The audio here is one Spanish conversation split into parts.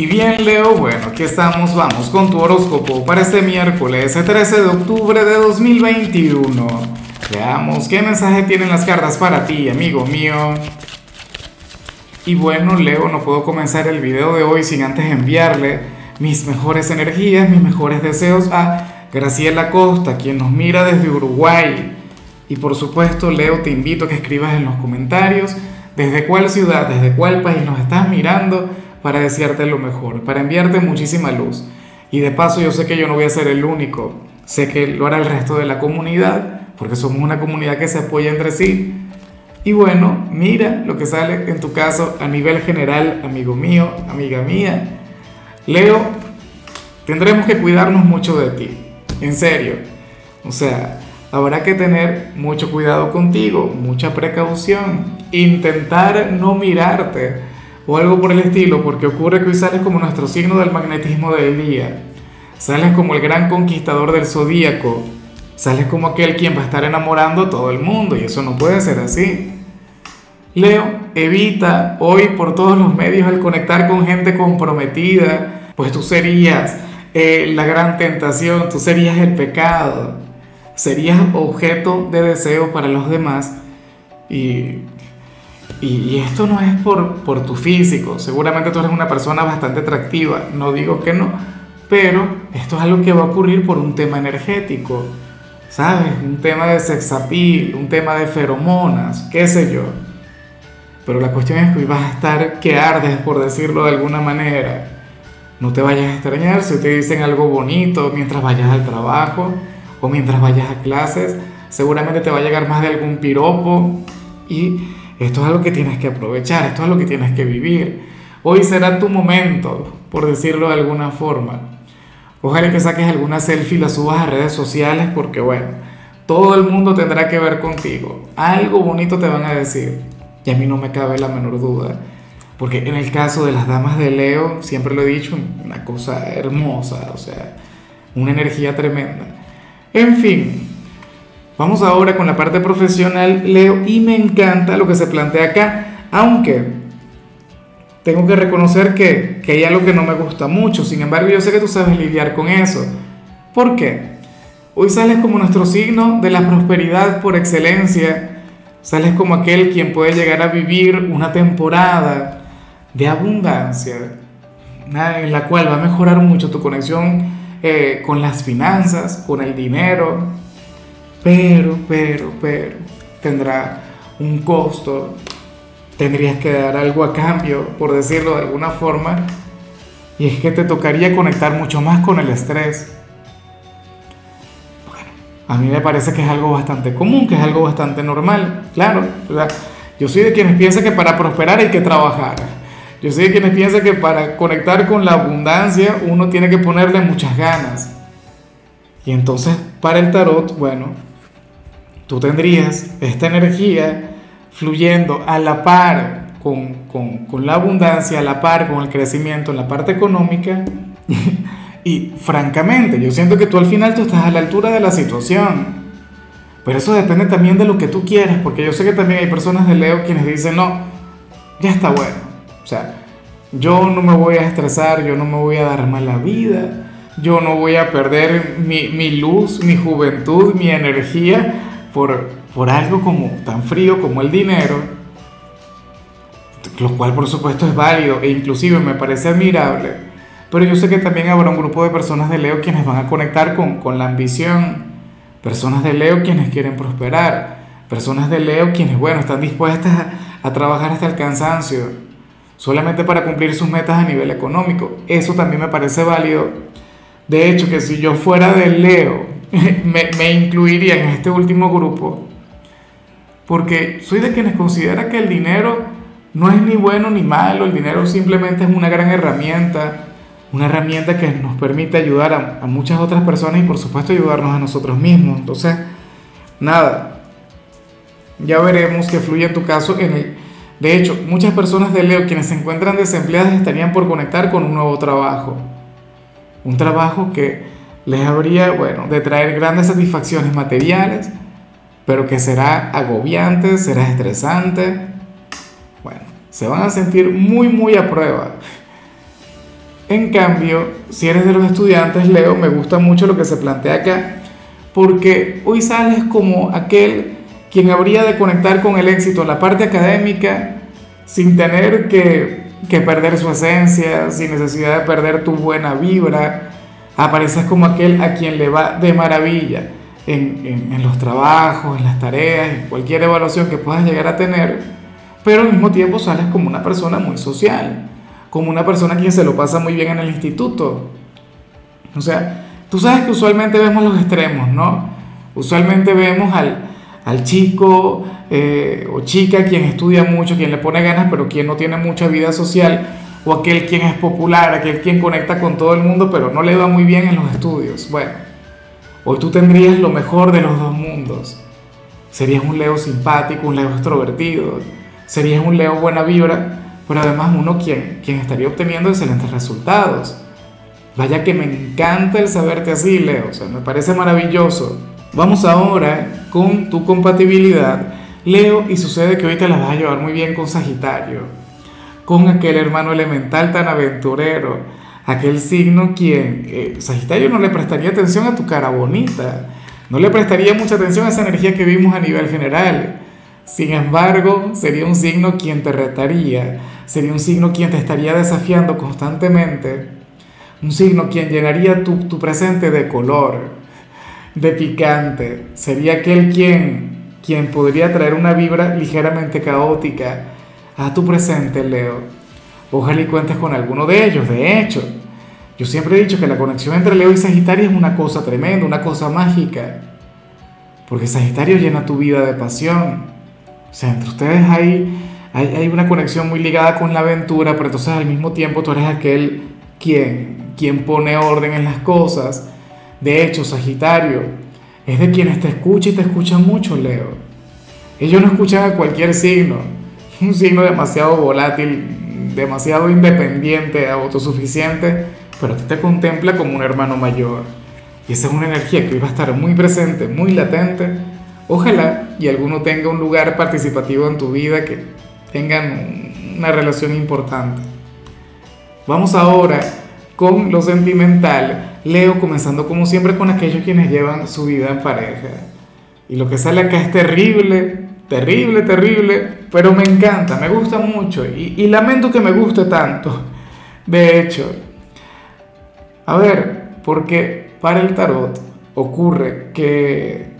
Y bien, Leo, bueno, aquí estamos, vamos con tu horóscopo para este miércoles, el 13 de octubre de 2021. Veamos qué mensaje tienen las cartas para ti, amigo mío. Y bueno, Leo, no puedo comenzar el video de hoy sin antes enviarle mis mejores energías, mis mejores deseos a Graciela Costa, quien nos mira desde Uruguay. Y por supuesto, Leo, te invito a que escribas en los comentarios desde cuál ciudad, desde cuál país nos estás mirando para desearte lo mejor, para enviarte muchísima luz. Y de paso yo sé que yo no voy a ser el único, sé que lo hará el resto de la comunidad, porque somos una comunidad que se apoya entre sí. Y bueno, mira lo que sale en tu caso a nivel general, amigo mío, amiga mía. Leo, tendremos que cuidarnos mucho de ti, en serio. O sea, habrá que tener mucho cuidado contigo, mucha precaución, intentar no mirarte o algo por el estilo, porque ocurre que hoy sales como nuestro signo del magnetismo del día, sales como el gran conquistador del zodíaco, sales como aquel quien va a estar enamorando a todo el mundo y eso no puede ser así. Leo, evita hoy por todos los medios el conectar con gente comprometida, pues tú serías eh, la gran tentación, tú serías el pecado, serías objeto de deseo para los demás y y, esto no es por, por tu físico, seguramente tú eres una persona bastante atractiva, no digo que no, pero esto es algo que va a ocurrir por un tema energético, ¿sabes? Un tema de sexapil, un tema de feromonas, qué sé yo. Pero la cuestión es que hoy vas a estar que ardes, por decirlo de alguna manera. No te vayas a extrañar si te dicen algo bonito mientras vayas al trabajo o mientras vayas a clases. Seguramente te va a llegar más de algún piropo y esto es algo que tienes que aprovechar, esto es lo que tienes que vivir. Hoy será tu momento, por decirlo de alguna forma. Ojalá que saques alguna selfie y la subas a redes sociales porque bueno, todo el mundo tendrá que ver contigo. Algo bonito te van a decir. Y a mí no me cabe la menor duda. Porque en el caso de las damas de Leo, siempre lo he dicho, una cosa hermosa, o sea, una energía tremenda. En fin, Vamos ahora con la parte profesional, Leo, y me encanta lo que se plantea acá, aunque tengo que reconocer que, hay algo que no me gusta mucho, sin embargo yo sé que tú sabes lidiar con eso. ¿Por qué? Hoy sales como nuestro signo de la prosperidad por excelencia, sales como aquel quien puede llegar a vivir una temporada de abundancia, en la cual va a mejorar mucho tu conexión eh, con las finanzas, con el dinero, pero, pero, pero, tendrá un costo, tendrías que dar algo a cambio, por decirlo de alguna forma, y es que te tocaría conectar mucho más con el estrés. Bueno, a mí me parece que es algo bastante común, que es algo bastante normal, claro. Yo soy de quienes piensan que para prosperar hay que trabajar. Yo soy de quienes piensan que para conectar con la abundancia uno tiene que ponerle muchas ganas. Y entonces para el tarot, bueno, tú tendrías esta energía fluyendo a la par con, la abundancia, a la par con el crecimiento en la parte económica. y francamente, yo siento que tú al final tú estás a la altura de la situación. Pero eso depende también de lo que tú quieres, porque yo sé que también hay personas de Leo quienes dicen, no, ya está bueno. O sea, yo no me voy a estresar, yo no me voy a dar mala vida, yo no voy a perder mi, mi luz, mi juventud, mi energía por, por algo como tan frío como el dinero, lo cual por supuesto es válido e inclusive me parece admirable, pero yo sé que también habrá un grupo de personas de Leo quienes van a conectar con, con la ambición, personas de Leo quienes quieren prosperar, personas de Leo quienes, bueno, están dispuestas a, a trabajar hasta el cansancio, solamente para cumplir sus metas a nivel económico. Eso también me parece válido. De hecho, que si yo fuera de Leo, me, incluiría en este último grupo, porque soy de quienes considera que el dinero no es ni bueno ni malo, el dinero simplemente es una gran herramienta, una herramienta que nos permite ayudar a, muchas otras personas y por supuesto ayudarnos a nosotros mismos. Entonces, nada, ya veremos que fluye en tu caso. En el, de hecho, muchas personas de Leo quienes se encuentran desempleadas estarían por conectar con un nuevo trabajo. Un trabajo que les habría, bueno, de traer grandes satisfacciones materiales, pero que será agobiante, será estresante. Bueno, se van a sentir muy, muy a prueba. En cambio, si eres de los estudiantes, Leo, me gusta mucho lo que se plantea acá, porque hoy sales como aquel quien habría de conectar con el éxito la parte académica sin tener que, que perder su esencia, sin necesidad de perder tu buena vibra. Apareces como aquel a quien le va de maravilla en, en, los trabajos, en las tareas, en cualquier evaluación que puedas llegar a tener, pero al mismo tiempo sales como una persona muy social, como una persona quien se lo pasa muy bien en el instituto. O sea, tú sabes que usualmente vemos los extremos, ¿no? Usualmente vemos al, al chico eh, o chica quien estudia mucho, quien le pone ganas, pero quien no tiene mucha vida social, o aquel quien es popular, aquel quien conecta con todo el mundo, pero no le va muy bien en los estudios. Bueno Hoy tú tendrías lo mejor de los dos mundos. Serías un Leo simpático, un Leo extrovertido, serías un Leo buena vibra, pero además uno quien, quien estaría obteniendo excelentes resultados. Vaya que me encanta el saberte así, Leo, o sea, me parece maravilloso. Vamos ahora con tu compatibilidad, Leo, y sucede que hoy te la vas a llevar muy bien con Sagitario, con aquel hermano elemental tan aventurero, aquel signo quien eh, Sagitario no le prestaría atención a tu cara bonita, no le prestaría mucha atención a esa energía que vimos a nivel general. Sin embargo, sería un signo quien te retaría, sería un signo quien te estaría desafiando constantemente, un signo quien llenaría tu, tu presente de color, de picante, sería aquel quien, quien podría traer una vibra ligeramente caótica a tu presente, Leo. Ojalá y cuentes con alguno de ellos. De hecho, yo siempre he dicho que la conexión entre Leo y Sagitario es una cosa tremenda, una cosa mágica. Porque Sagitario llena tu vida de pasión. O sea, entre ustedes hay, hay, una conexión muy ligada con la aventura, pero entonces al mismo tiempo tú eres aquel quien, quien pone orden en las cosas. De hecho, Sagitario es de quienes te escucha y te escuchan mucho, Leo. Ellos no escuchan a cualquier signo. Un signo demasiado volátil, demasiado independiente, autosuficiente, pero ti te contempla como un hermano mayor. Y esa es una energía que hoy va a estar muy presente, muy latente. Ojalá y alguno tenga un lugar participativo en tu vida, que tengan una relación importante. Vamos ahora con lo sentimental. Leo comenzando como siempre con aquellos quienes llevan su vida en pareja. Y lo que sale acá es terrible, terrible, terrible, pero me encanta, me gusta mucho y, lamento que me guste tanto. De hecho, a ver, porque para el tarot ocurre que,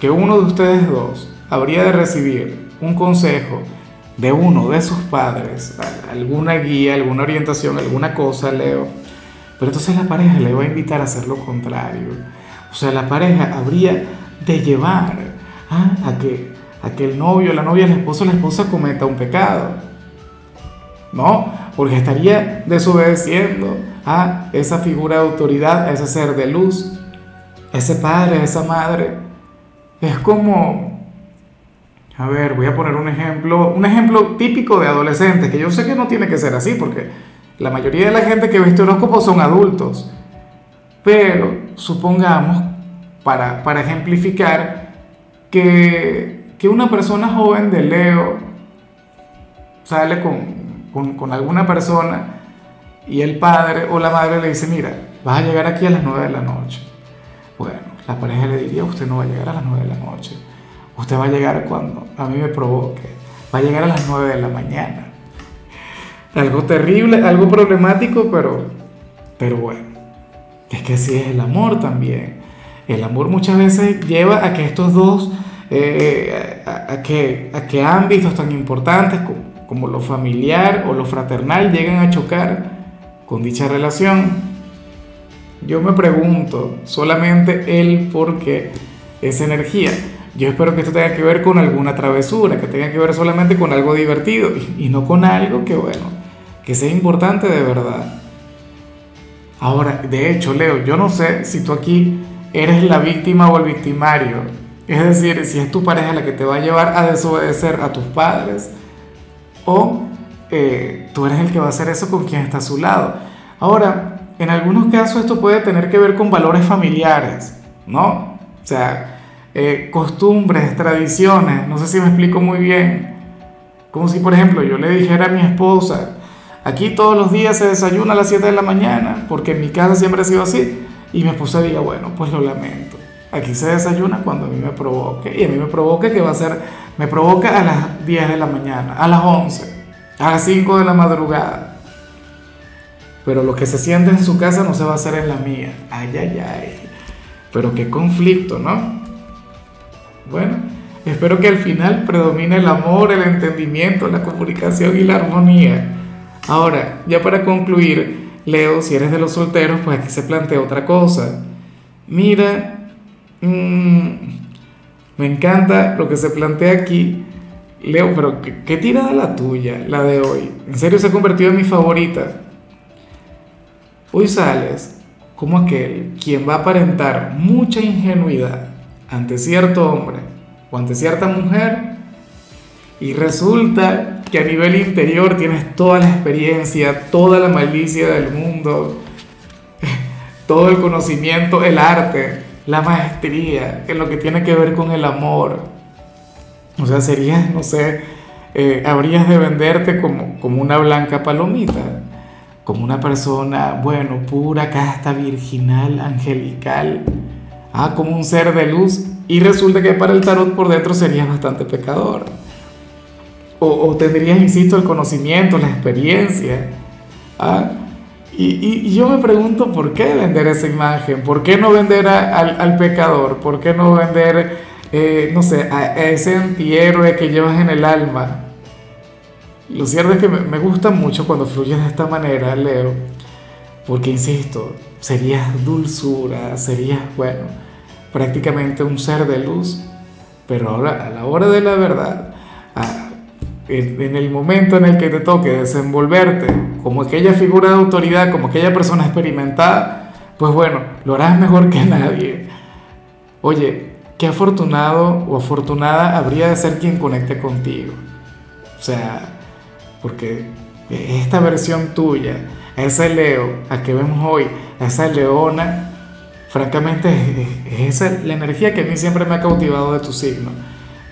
que uno de ustedes dos habría de recibir un consejo de uno de sus padres, alguna guía, alguna orientación, alguna cosa, Leo. Pero entonces la pareja le va a invitar a hacer lo contrario. O sea, la pareja habría de llevar ¿ah? a, que, a que el novio, la novia, el esposo, la esposa cometa un pecado. No, porque estaría desobedeciendo a esa figura de autoridad, a ese ser de luz, ese padre, esa madre. Es como, a ver, voy a poner un ejemplo, un ejemplo típico de adolescentes, que yo sé que no tiene que ser así, porque la mayoría de la gente que ve este horóscopo son adultos. Pero supongamos, para, para ejemplificar, que, una persona joven de Leo sale con, alguna persona y el padre o la madre le dice, mira, vas a llegar aquí a las 9 de la noche. Bueno, la pareja le diría, usted no va a llegar a las 9 de la noche. Usted va a llegar cuando a mí me provoque. Va a llegar a las 9 de la mañana. Algo terrible, algo problemático, pero, pero bueno. Es que así es el amor también. El amor muchas veces lleva a que estos dos eh, a, que, a que ámbitos tan importantes como, lo familiar o lo fraternal llegan a chocar con dicha relación. Yo me pregunto solamente el por qué esa energía. Yo espero que esto tenga que ver con alguna travesura, que tenga que ver solamente con algo divertido y, no con algo que, bueno, que sea importante de verdad. Ahora, de hecho, Leo, yo no sé si tú aquí eres la víctima o el victimario es decir, si es tu pareja la que te va a llevar a desobedecer a tus padres o eh, tú eres el que va a hacer eso con quien está a su lado. Ahora, en algunos casos esto puede tener que ver con valores familiares, ¿no? O sea, eh, costumbres, tradiciones, no sé si me explico muy bien. Como si, por ejemplo, yo le dijera a mi esposa, Aquí todos los días se desayuna a las 7 de la mañana, porque en mi casa siempre ha sido así. Y mi esposa diga, bueno, pues lo lamento. Aquí se desayuna cuando a mí me provoque. Y a mí me provoque que va a ser, me provoca a las 10 de la mañana, a las 11, a las 5 de la madrugada. Pero lo que se siente en su casa no se va a hacer en la mía. Ay, ay, ay. Pero qué conflicto, ¿no? Bueno, espero que al final predomine el amor, el entendimiento, la comunicación y la armonía. Ahora, ya para concluir, Leo, si eres de los solteros, pues aquí se plantea otra cosa. Mira, mmm, me encanta lo que se plantea aquí. Leo, pero ¿qué, qué tirada la tuya, la de hoy? En serio se ha convertido en mi favorita. Hoy sales como aquel quien va a aparentar mucha ingenuidad ante cierto hombre o ante cierta mujer y resulta que a nivel interior tienes toda la experiencia, toda la malicia del mundo, todo el conocimiento, el arte, la maestría en lo que tiene que ver con el amor. O sea, serías, no sé, eh, habrías de venderte como, como una blanca palomita, como una persona, bueno, pura, casta, virginal, angelical ah, como un ser de luz, y resulta que para el tarot por dentro serías bastante pecador. O, o tendrías, insisto, el conocimiento, la experiencia. ¿ah? Y, yo me pregunto por qué vender esa imagen, por qué no vender al, pecador, por qué no vender, eh, no sé, a, a, ese antihéroe que llevas en el alma. Lo cierto es que me, me gusta mucho cuando fluyes de esta manera, Leo, porque insisto, serías dulzura, serías, bueno, prácticamente un ser de luz, pero ahora a la hora de la verdad, en, el momento en el que te toque desenvolverte como aquella figura de autoridad, como aquella persona experimentada, pues bueno, lo harás mejor que nadie. Oye, qué afortunado o afortunada habría de ser quien conecte contigo. O sea, porque esta versión tuya, ese Leo, a que vemos hoy, esa leona, Francamente, es la energía que a mí siempre me ha cautivado de tu signo.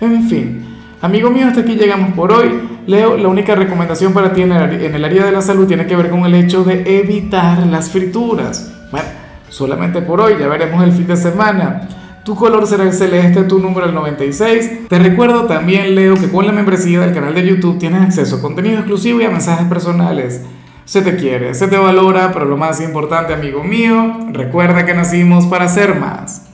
En fin, amigo mío, hasta aquí llegamos por hoy. Leo, la única recomendación para ti en el, área de la salud tiene que ver con el hecho de evitar las frituras. Bueno, solamente por hoy, ya veremos el fin de semana. Tu color será el celeste, tu número el 96. Te recuerdo también, Leo, que con la membresía del canal de YouTube tienes acceso a contenido exclusivo y a mensajes personales. Se te quiere, se te valora, pero lo más importante, amigo mío, recuerda que nacimos para ser más.